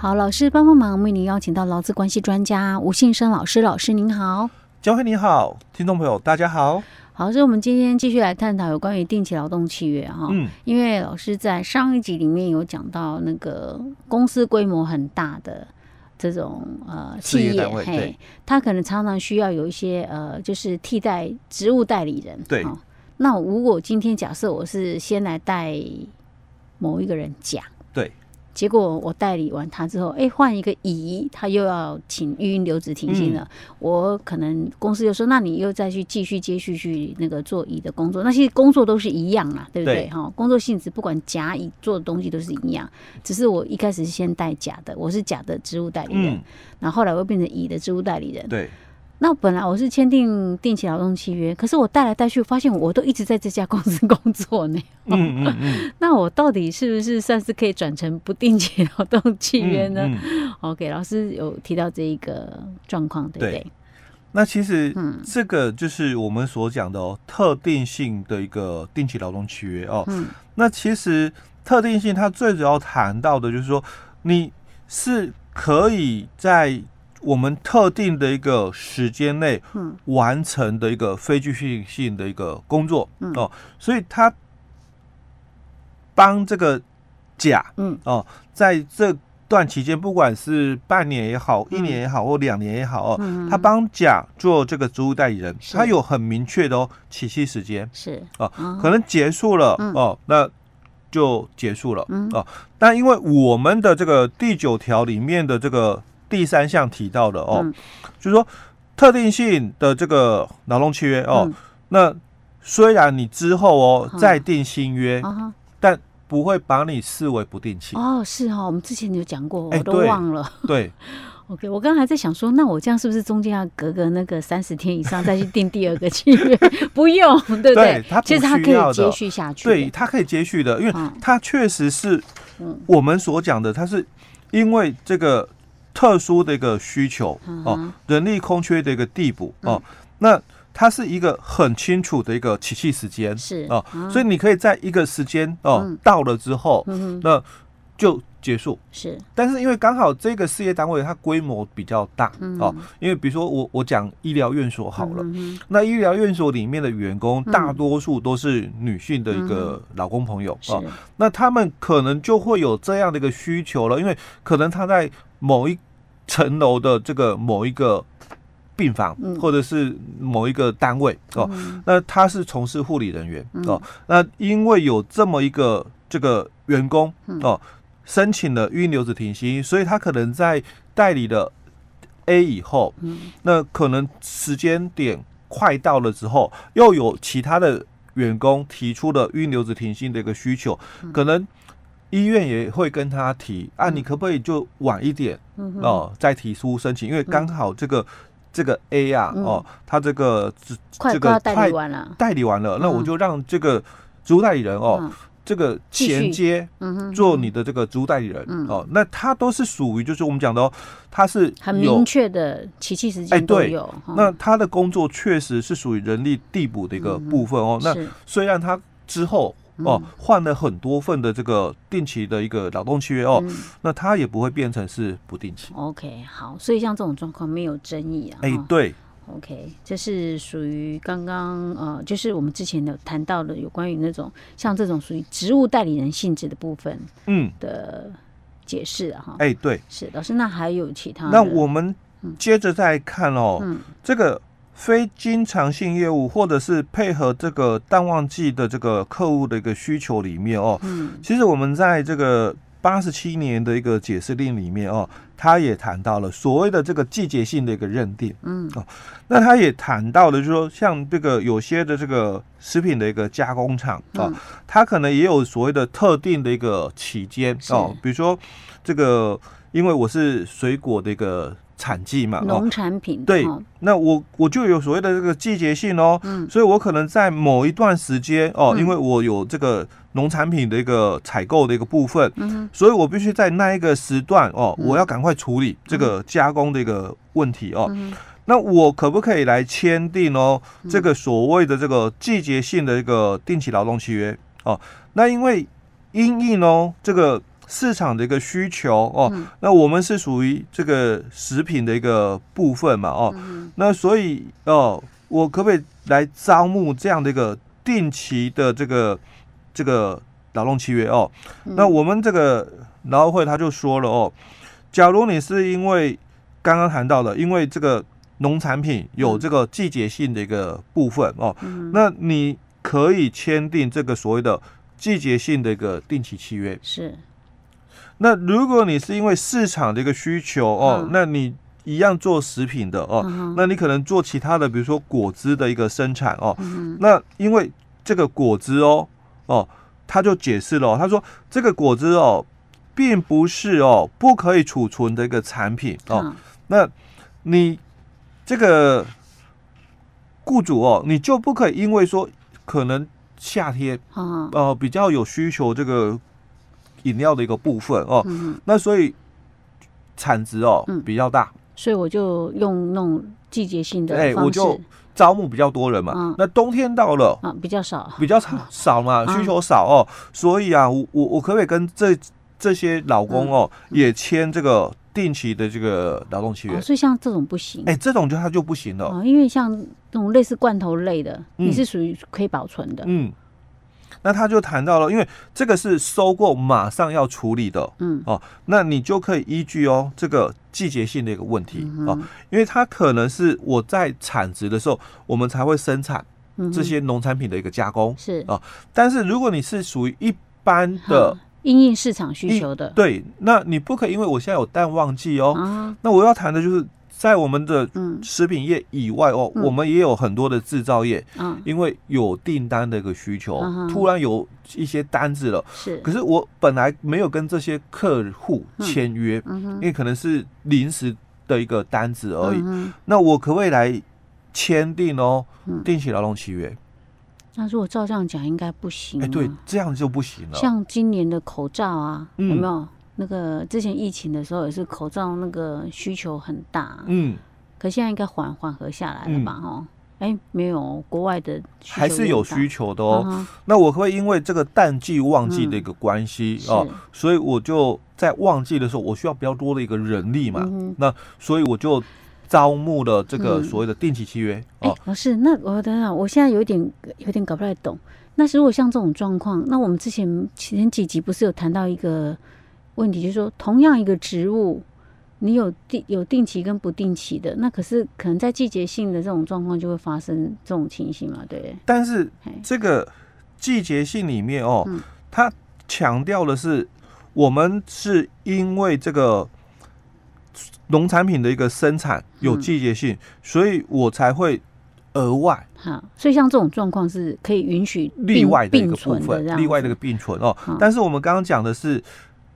好，老师帮帮忙，为您邀请到劳资关系专家吴信生老师，老师您好，江惠你好，听众朋友大家好。好，所以我们今天继续来探讨有关于定期劳动契约哈，嗯，因为老师在上一集里面有讲到那个公司规模很大的这种呃企业，嘿，他可能常常需要有一些呃，就是替代职务代理人，对。那如果今天假设我是先来带某一个人讲，对。结果我代理完他之后，哎，换一个乙，他又要请育婴留职停薪了。嗯、我可能公司又说，那你又再去继续接续去那个做乙的工作，那些工作都是一样嘛，对不对？哈，工作性质不管甲乙做的东西都是一样，只是我一开始是先带甲的，我是甲的职务代理人，嗯、然后后来我变成乙的职务代理人，对。那本来我是签订定期劳动契约，可是我带来带去，发现我都一直在这家公司工作呢。嗯嗯 嗯。那我到底是不是算是可以转成不定期劳动契约呢？嗯嗯、OK，老师有提到这一个状况，对不对？对。那其实，这个就是我们所讲的哦，特定性的一个定期劳动契约哦。嗯。那其实特定性，它最主要谈到的就是说，你是可以在我们特定的一个时间内，完成的一个非继续性的一个工作，哦，所以他帮这个甲，嗯，哦，在这段期间，不管是半年也好，一年也好，或两年也好，哦，他帮甲做这个职务代理人，他有很明确的哦起息时间，是。哦，可能结束了哦，那就结束了，哦，但因为我们的这个第九条里面的这个。第三项提到的哦，嗯、就是说特定性的这个劳动契约哦，嗯、那虽然你之后哦再定新约，嗯、但不会把你视为不定期哦。是、哦，我们之前有讲过，我都忘了。欸、对，对，OK，我刚才在想说，那我这样是不是中间要隔个那个三十天以上再去订第二个契约？不用，对不对？对，它其实它可以接续下去。对，它可以接续的，因为它确实是我们所讲的，它是因为这个。特殊的一个需求哦，人力空缺的一个地步哦，那它是一个很清楚的一个起气时间是。哦，所以你可以在一个时间哦到了之后，那就结束。是。但是因为刚好这个事业单位它规模比较大哦，因为比如说我我讲医疗院所好了，那医疗院所里面的员工大多数都是女性的一个老公朋友哦，那他们可能就会有这样的一个需求了，因为可能他在某一层楼的这个某一个病房，或者是某一个单位哦，那他是从事护理人员哦，那因为有这么一个这个员工哦，申请了预留职停薪，所以他可能在代理了 A 以后，那可能时间点快到了之后，又有其他的员工提出了预留职停薪的一个需求，可能。医院也会跟他提啊，你可不可以就晚一点哦，再提出申请？因为刚好这个这个 A 啊，哦，他这个这个代理完了，代理完了，那我就让这个职务代理人哦，这个衔接做你的这个职务代理人哦，那他都是属于就是我们讲的哦，他是很明确的起訖时间都有。那他的工作确实是属于人力递补的一个部分哦。那虽然他之后。哦，换了很多份的这个定期的一个劳动契约哦，嗯、那它也不会变成是不定期。OK，好，所以像这种状况没有争议啊。哎、欸，对，OK，这是属于刚刚呃，就是我们之前有谈到的有关于那种像这种属于职务代理人性质的部分，嗯的解释哈。哎、对，是老师，那还有其他？那我们接着再看哦，嗯、这个。非经常性业务，或者是配合这个淡旺季的这个客户的一个需求里面哦，嗯，其实我们在这个八十七年的一个解释令里面哦，他也谈到了所谓的这个季节性的一个认定，嗯，哦，那他也谈到了，就是说像这个有些的这个食品的一个加工厂啊，它可能也有所谓的特定的一个期间哦，比如说这个，因为我是水果的一个。产季嘛，农产品对，那我我就有所谓的这个季节性哦，嗯，所以我可能在某一段时间哦，因为我有这个农产品的一个采购的一个部分，嗯，所以我必须在那一个时段哦，我要赶快处理这个加工的一个问题哦，那我可不可以来签订哦这个所谓的这个季节性的一个定期劳动契约？哦？那因为因应哦这个市场的一个需求哦，嗯、那我们是属于这个食品的一个部分嘛哦，嗯、那所以哦，我可不可以来招募这样的一个定期的这个这个劳动契约哦？嗯、那我们这个劳动会他就说了哦，假如你是因为刚刚谈到的，因为这个农产品有这个季节性的一个部分哦，嗯、那你可以签订这个所谓的季节性的一个定期契约。是。那如果你是因为市场的一个需求哦，嗯、那你一样做食品的哦，嗯、那你可能做其他的，比如说果汁的一个生产哦，嗯、那因为这个果汁哦哦，他就解释了、哦，他说这个果汁哦，并不是哦不可以储存的一个产品哦，嗯、那你这个雇主哦，你就不可以因为说可能夏天、嗯、呃比较有需求这个。饮料的一个部分哦，嗯、那所以产值哦、嗯、比较大，所以我就用那种季节性的哎，我就招募比较多人嘛。嗯、那冬天到了啊，比较少，比较少少嘛，需求少哦，嗯、所以啊，我我我可不可以跟这这些老公哦、嗯、也签这个定期的这个劳动契约？哦、所以像这种不行，哎，这种就它就不行了、哦，因为像那种类似罐头类的，你是属于可以保存的，嗯。那他就谈到了，因为这个是收购马上要处理的，嗯哦，那你就可以依据哦这个季节性的一个问题哦，因为它可能是我在产值的时候，我们才会生产这些农产品的一个加工是啊、哦，但是如果你是属于一般的因应市场需求的，对，那你不可以因为我现在有淡旺季哦，啊、那我要谈的就是。在我们的食品业以外哦，嗯、我们也有很多的制造业，嗯、因为有订单的一个需求，嗯、突然有一些单子了，是。可是我本来没有跟这些客户签约，因为可能是临时的一个单子而已。嗯、那我可不可以来签订哦，定期劳动契约？那如果照这样讲，应该不行。哎，对，这样就不行了。像今年的口罩啊，有没有？那个之前疫情的时候也是口罩那个需求很大，嗯，可现在应该缓缓和下来了吧？哦、嗯，哎，没有国外的还是有需求的哦。嗯、那我会因为这个淡季旺季的一个关系、嗯、哦，所以我就在旺季的时候，我需要比较多的一个人力嘛，嗯、那所以我就招募了这个所谓的定期契约。哎、嗯，老师、哦，那我等等，我现在有点有点搞不太懂。那如果像这种状况，那我们之前前几集不是有谈到一个？问题就是说，同样一个植物，你有定有定期跟不定期的，那可是可能在季节性的这种状况就会发生这种情形嘛？对。但是这个季节性里面哦，嗯、它强调的是，我们是因为这个农产品的一个生产有季节性，嗯、所以我才会额外。好，所以像这种状况是可以允许例外的一个部分，例外的一个并存哦。好但是我们刚刚讲的是。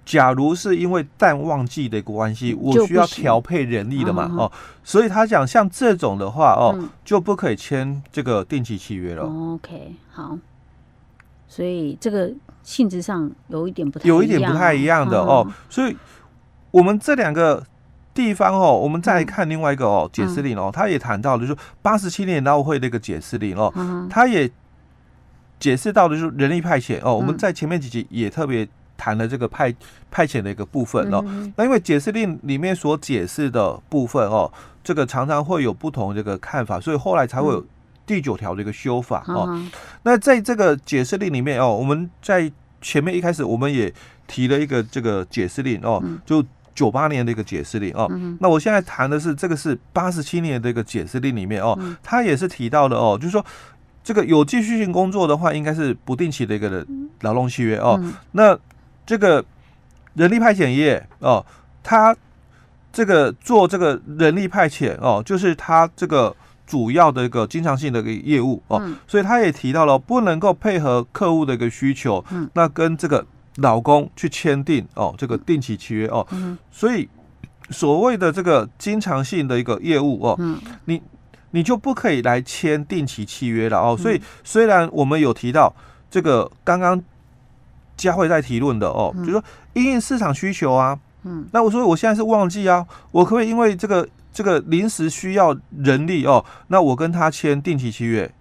假如是因为淡旺季的关系，我需要调配人力的嘛，哦，所以他讲像这种的话，哦，就不可以签这个定期契约了。OK，好，所以这个性质上有一点不太有一点不太一样的哦，所以我们这两个地方哦，我们再来看另外一个哦解释令哦，他也谈到的就是八十七年劳会的一个解释令哦，他也解释到的就是人力派遣哦，我们在前面几集也特别。谈了这个派派遣的一个部分哦，嗯、那因为解释令里面所解释的部分哦，这个常常会有不同这个看法，所以后来才会有第九条的一个修法哦。嗯、那在这个解释令里面哦，我们在前面一开始我们也提了一个这个解释令哦，嗯、就九八年的一个解释令哦。嗯、那我现在谈的是这个是八十七年的一个解释令里面哦，嗯、它也是提到的哦，就是说这个有继续性工作的话，应该是不定期的一个劳动契约哦。嗯、那这个人力派遣业哦，他这个做这个人力派遣哦，就是他这个主要的一个经常性的一个业务哦，嗯、所以他也提到了不能够配合客户的一个需求，嗯、那跟这个老公去签订哦这个定期契约哦，嗯、所以所谓的这个经常性的一个业务哦，嗯、你你就不可以来签定期契约了哦，所以虽然我们有提到这个刚刚。佳慧在提论的哦，就是说因应市场需求啊，嗯，那我说我现在是旺季啊，我可不可以因为这个这个临时需要人力哦，那我跟他签定期契约，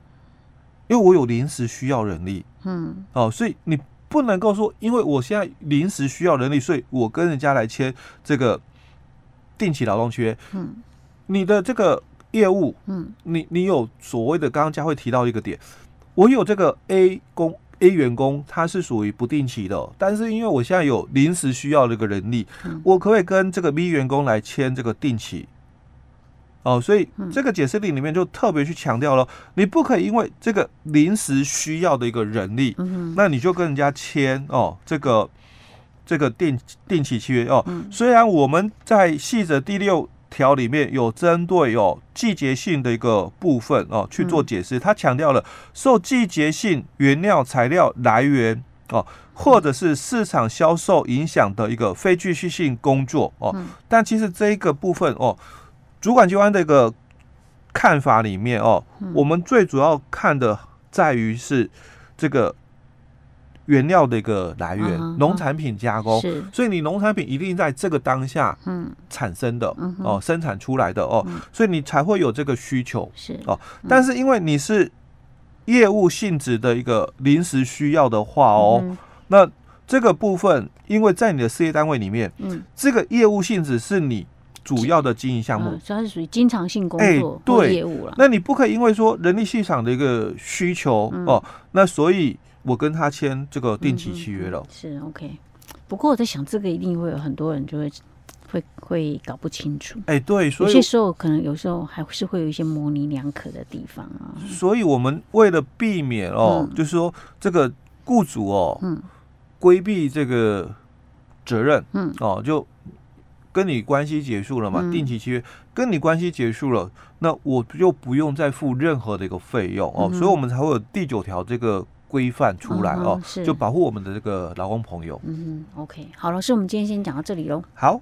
因为我有临时需要人力，嗯，哦，所以你不能够说，因为我现在临时需要人力，所以我跟人家来签这个定期劳动契约。嗯，你的这个业务，嗯，你你有所谓的，刚刚佳慧提到一个点，我有这个 A 工 A 员工，他是属于不定期的，但是因为我现在有临时需要的这个人力，我可不可以跟这个 B 员工来签这个定期？哦，所以这个解释令里面就特别去强调了，你不可以因为这个临时需要的一个人力，那你就跟人家签哦，这个这个定定期契约哦。虽然我们在细则第六条里面有针对有季节性的一个部分哦去做解释，他强调了受季节性原料材料来源哦，或者是市场销售影响的一个非继续性工作哦，但其实这一个部分哦。主管机关的一个看法里面哦，我们最主要看的在于是这个原料的一个来源，农产品加工，所以你农产品一定在这个当下产生的哦，生产出来的哦，所以你才会有这个需求是。哦。但是因为你是业务性质的一个临时需要的话哦，那这个部分因为在你的事业单位里面，嗯。这个业务性质是你。主要的经营项目，主要是属于经常性工作对。业务了。那你不可以因为说人力市场的一个需求哦，那所以我跟他签这个定期契约了。是 OK，不过我在想，这个一定会有很多人就会会会搞不清楚。哎，对，所以有些时候可能有时候还是会有一些模棱两可的地方啊。所以我们为了避免哦，就是说这个雇主哦，嗯，规避这个责任，嗯，哦，就。跟你关系结束了嘛？定期契约跟你关系结束了，那我就不用再付任何的一个费用哦，所以我们才会有第九条这个规范出来哦，就保护我们的这个劳工朋友。嗯，OK，好，老师，我们今天先讲到这里喽。好。